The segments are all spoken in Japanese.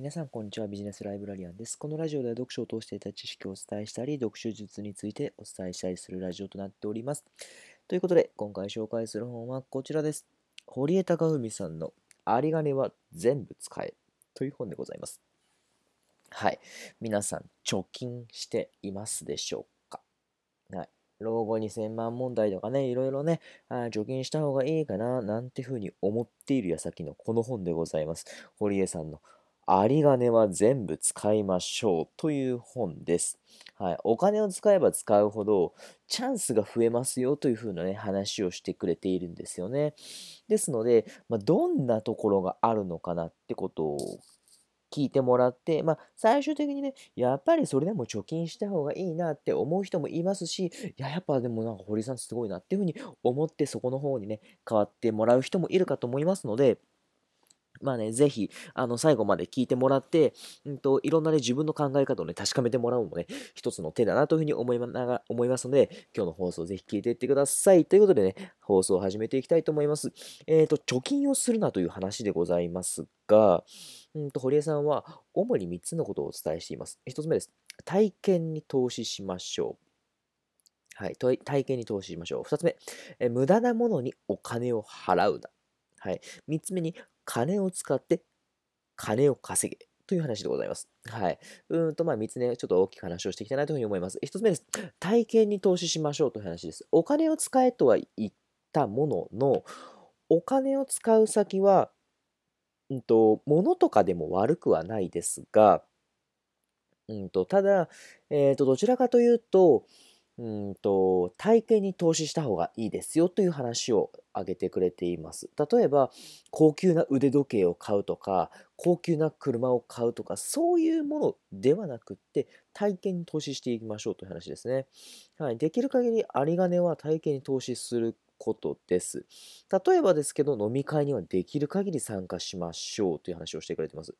皆さん、こんにちは。ビジネスライブラリアンです。このラジオでは読書を通していた知識をお伝えしたり、読書術についてお伝えしたりするラジオとなっております。ということで、今回紹介する本はこちらです。堀江貴文さんの有り金は全部使えという本でございます。はい。皆さん、貯金していますでしょうか？はい。老後2000万問題とかね、いろいろね、あ貯金した方がいいかな、なんてふうに思っている矢先のこの本でございます。堀江さんの有り金は全部使いましょうという本です。はい、お金を使えば使うほどチャンスが増えますよというふうなね話をしてくれているんですよね。ですので、まあ、どんなところがあるのかなってことを聞いてもらって、まあ、最終的にね、やっぱりそれでも貯金した方がいいなって思う人もいますし、いや、やっぱでもなんか堀さんすごいなっていうふうに思ってそこの方にね、変わってもらう人もいるかと思いますので、まあね、ぜひ、あの、最後まで聞いてもらって、うんと、いろんなね、自分の考え方をね、確かめてもらうのもね、一つの手だなというふうに思いなが思いますので、今日の放送ぜひ聞いていってください。ということでね、放送を始めていきたいと思います。えっ、ー、と、貯金をするなという話でございますが、うんと、堀江さんは、主に3つのことをお伝えしています。1つ目です。体験に投資しましょう。はい、体験に投資しましょう。2つ目、え無駄なものにお金を払うな。はい。3つ目に、金を使って金を稼げという話でございます。はい。うんと、まあ、3つね、ちょっと大きく話をしていきたいなというふうに思います。1つ目です。体験に投資しましょうという話です。お金を使えとは言ったものの、お金を使う先は、うんと、物とかでも悪くはないですが、うんと、ただ、えっ、ー、と、どちらかというと、うんと、体験に投資した方がいいですよという話を挙げてくれています。例えば、高級な腕時計を買うとか、高級な車を買うとか、そういうものではなくって、体験に投資していきましょうという話ですね。はい、できる限り有り金は体験に投資することです。例えばですけど、飲み会にはできる限り参加しましょうという話をしてくれています。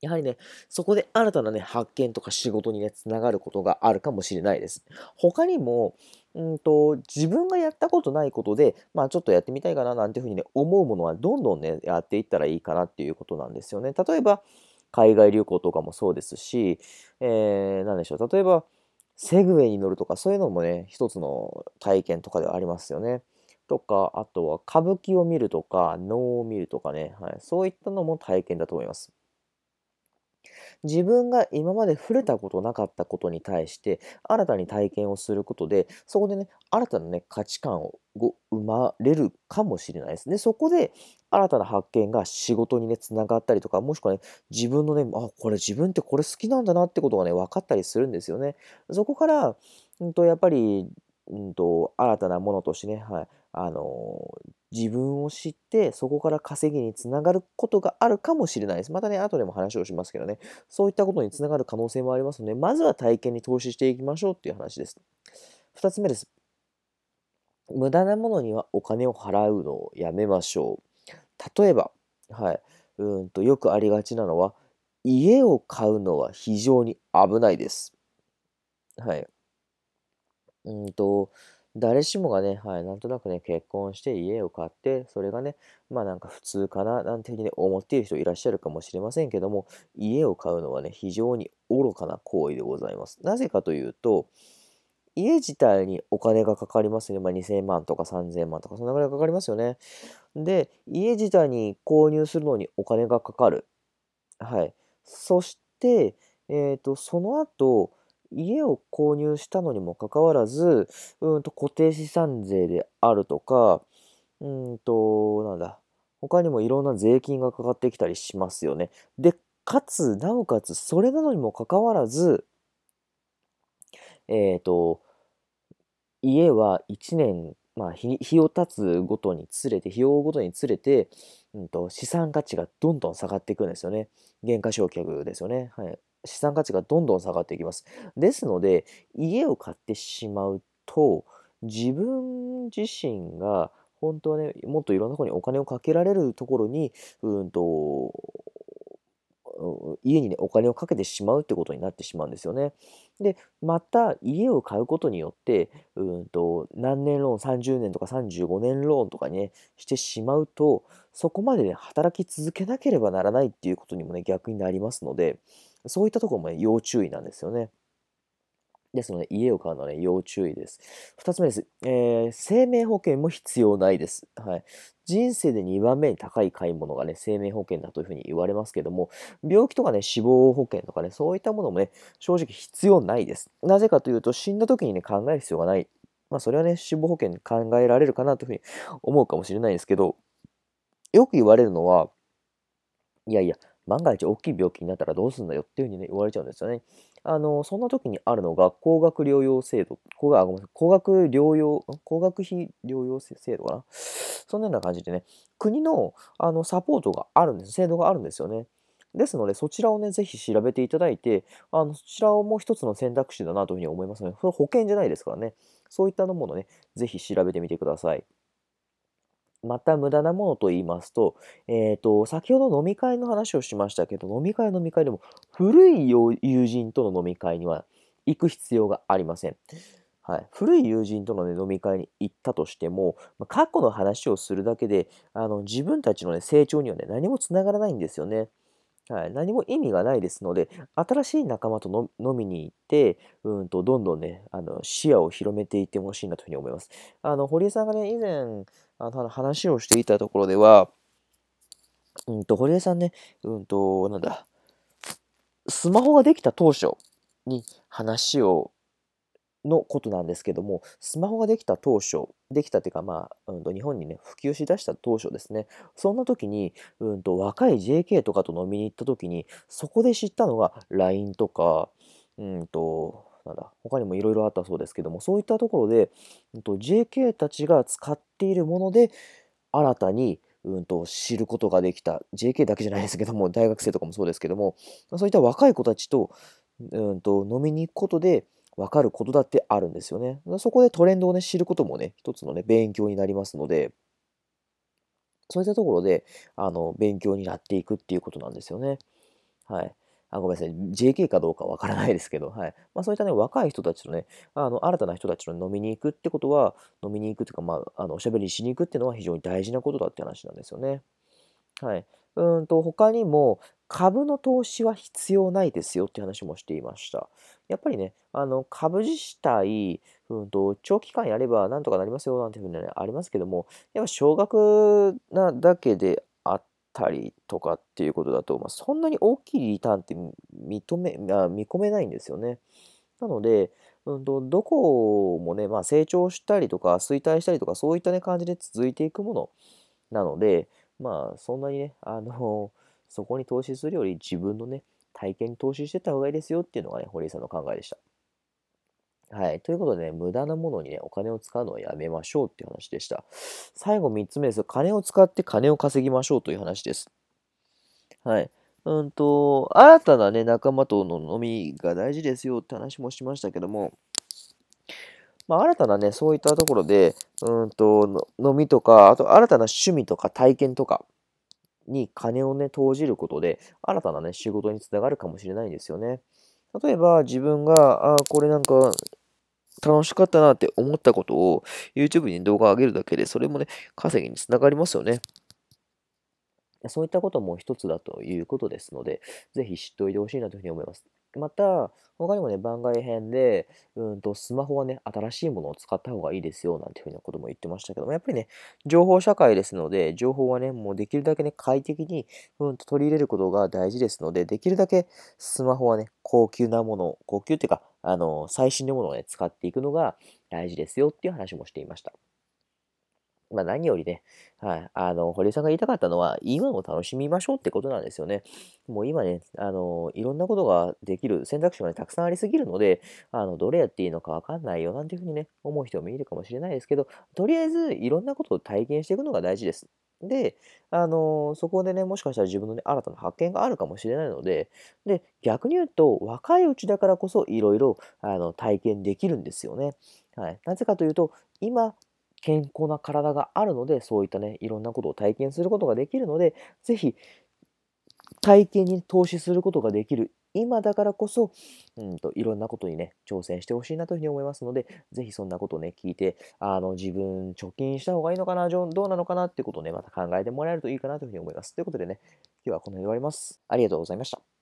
やはりね、そこで新たなね、発見とか仕事にね、つながることがあるかもしれないです。他にも、うんと、自分がやったことないことで、まあちょっとやってみたいかななんていうふうにね、思うものはどんどんね、やっていったらいいかなっていうことなんですよね。例えば、海外旅行とかもそうですし、えー、何でしょう、例えば、セグウェイに乗るとか、そういうのもね、一つの体験とかではありますよね。とか、あとは歌舞伎を見るとか、能を見るとかね、はい、そういったのも体験だと思います。自分が今まで触れたことなかったことに対して新たに体験をすることでそこでね新たなね価値観を生まれるかもしれないですね。そこで新たな発見が仕事にねつながったりとかもしくはね自分のねあこれ自分ってこれ好きなんだなってことがね分かったりするんですよね。そこから、うんと、やっぱり、うんと、新たなものとしてね、はい、あの自分を知ってそこから稼ぎにつながることがあるかもしれないです。またね、後でも話をしますけどね、そういったことにつながる可能性もありますので、まずは体験に投資していきましょうっていう話です。2つ目です。無駄なものにはお金を払うのをやめましょう。例えば、はい、うんとよくありがちなのは、家を買うのは非常に危ないです。はい。うんと、誰しもがね、はい、なんとなくね、結婚して家を買って、それがね、まあなんか普通かな、なんていうふうに思っている人いらっしゃるかもしれませんけども、家を買うのはね、非常に愚かな行為でございます。なぜかというと、家自体にお金がかかりますね。まあ、2000万とか3000万とか、そんなぐらいかかりますよね。で、家自体に購入するのにお金がかかる。はい。そして、えっ、ー、と、その後、家を購入したのにもかかわらず、うんと固定資産税であるとか、うんと、なんだ、他にもいろんな税金がかかってきたりしますよね。で、かつ、なおかつ、それなのにもかかわらず、えっ、ー、と、家は1年、まあ日、日を経つごとにつれて、費用ごとにつれて、うんと、資産価値がどんどん下がっていくんですよね。減価償却ですよね。はい。資産価値がどんどん下がっていきます。ですので、家を買ってしまうと、自分自身が本当はね、もっといろんなところにお金をかけられるところに、うんと、家にね、お金をかけてしまうってことになってしまうんですよね。で、また家を買うことによって、うんと、何年ローン、30年とか35年ローンとかね、してしまうと、そこまでね、働き続けなければならないっていうことにもね、逆になりますので、そういったところもね、要注意なんですよね。ですので、家を買うのはね、要注意です。2つ目です。えー、生命保険も必要ないです。はい。人生で2番目に高い買い物がね、生命保険だというふうに言われますけども、病気とかね、死亡保険とかね、そういったものもね、正直必要ないです。なぜかというと、死んだ時にね、考える必要がない。まあ、それはね、死亡保険考えられるかなというふうに思うかもしれないですけど、よく言われるのは、いやいや、万が一大きい病気になったらどうすんだよっていうふうにね、言われちゃうんですよね。あの、そんな時にあるのが、高額療養制度、高額、ごめんなさい、高額療養、高額費療養制度かなそんなような感じでね、国のあのサポートがあるんです、制度があるんですよね。ですので、そちらをね、ぜひ調べていただいて、あの、そちらをもう一つの選択肢だなというふうに思いますので、それ保険じゃないですからね、そういったものをね、ぜひ調べてみてください。また無駄なものと言いますと、えっ、ー、と、先ほど飲み会の話をしましたけど、飲み会飲み会でも、古い友人との飲み会には行く必要がありません。はい、古い友人との、ね、飲み会に行ったとしても、ま過去の話をするだけで、あの自分たちの、ね、成長には、ね、何もつながらないんですよね。はい、何も意味がないですので、新しい仲間と飲みに行って、うんと、どんどんね、あの視野を広めていってほしいなというふうに思います。あの、堀江さんがね、以前、あの話をしていたところでは、うんと、堀江さんね、うんと、なんだ、スマホができた当初に話をのことなんですけども、スマホができた当初、できたっていうか、まあ、うん日本にね、普及しだした当初ですね、そんな時に、うんと若い JK とかと飲みに行った時に、そこで知ったのが LINE とか、うんと、なんだ、他にもいろいろあったそうですけども、そういったところで、うんと JK たちが使っているもので、新たに、うんと知ることができた、JK だけじゃないですけども、大学生とかもそうですけども、そういった若い子たちと、うんと飲みに行くことで、分かることだってあるんですよね。そこでトレンドをね、知ることもね、一つのね、勉強になりますので、そういったところで、あの、勉強になっていくっていうことなんですよね。はい。あ、ごめんなさい。JK かどうかわからないですけど、はい。まあそういったね、若い人たちとね、あの、新たな人たちと飲みに行くってことは、飲みに行くっていうか、まあ、あの、おしゃべりしに行くっていうのは非常に大事なことだって話なんですよね。はい。うんと、他にも、株の投資は必要ないですよって話もしていました。やっぱりね、あの株自体、うんと、長期間やればなんとかなりますよなんていうふうに、ね、ありますけども、やっぱ少額なだけであったりとかっていうことだと、まあ、そんなに大きいリターンって認めあ見込めないんですよね。なので、うんと、どこもね、まあ、成長したりとか衰退したりとかそういったね感じで続いていくものなので、まあそんなにね、あの そこに投資するより自分のね、体験に投資してた方がいいですよっていうのがね、堀井さんの考えでした。はい。ということでね、無駄なものにね、お金を使うのをやめましょうっていう話でした。最後3つ目です。金を使って金を稼ぎましょうという話です。はい。うんと、新たなね、仲間との飲みが大事ですよって話もしましたけども、まあ、新たなね、そういったところで、うんと、飲みとか、あと新たな趣味とか体験とか、に金をね、投じることで、新たなね、仕事につながるかもしれないんですよね。例えば、自分が、あこれなんか、楽しかったなって思ったことを YouTube に動画上げるだけで、それもね、稼ぎにつながりますよね。そういったことも一つだということですので、ぜひ知っておいてほしいなというふうに思います。また、他にもね、番外編で、うんと、スマホはね、新しいものを使った方がいいですよ、なんていうふうなことも言ってましたけども、やっぱりね、情報社会ですので、情報はね、もうできるだけね、快適に、うんと取り入れることが大事ですので、できるだけスマホはね、高級なもの、高級っていうか、あの、最新のものをね、使っていくのが大事ですよっていう話もしていました。まあ何よりね、はい、あの、堀江さんが言いたかったのは、今を楽しみましょうってことなんですよね。もう今ね、あの、いろんなことができる選択肢がね、たくさんありすぎるので、あの、どれやっていいのかわかんないよなんていうふうにね、思う人もいるかもしれないですけど、とりあえずいろんなことを体験していくのが大事です。で、あのそこでね、もしかしたら自分のね、新たな発見があるかもしれないので、で、逆に言うと、若いうちだからこそ、いろいろ、あの、体験できるんですよね。はい。なぜかというと、今、健康な体があるので、そういったね、いろんなことを体験することができるので、ぜひ、体験に投資することができる今だからこそ、うんと、いろんなことにね、挑戦してほしいなというふうに思いますので、ぜひそんなことをね、聞いて、あの、自分貯金した方がいいのかな、どうなのかなっていうことをね、また考えてもらえるといいかなというふうに思います。ということでね、今日はこの辺で終わります。ありがとうございました。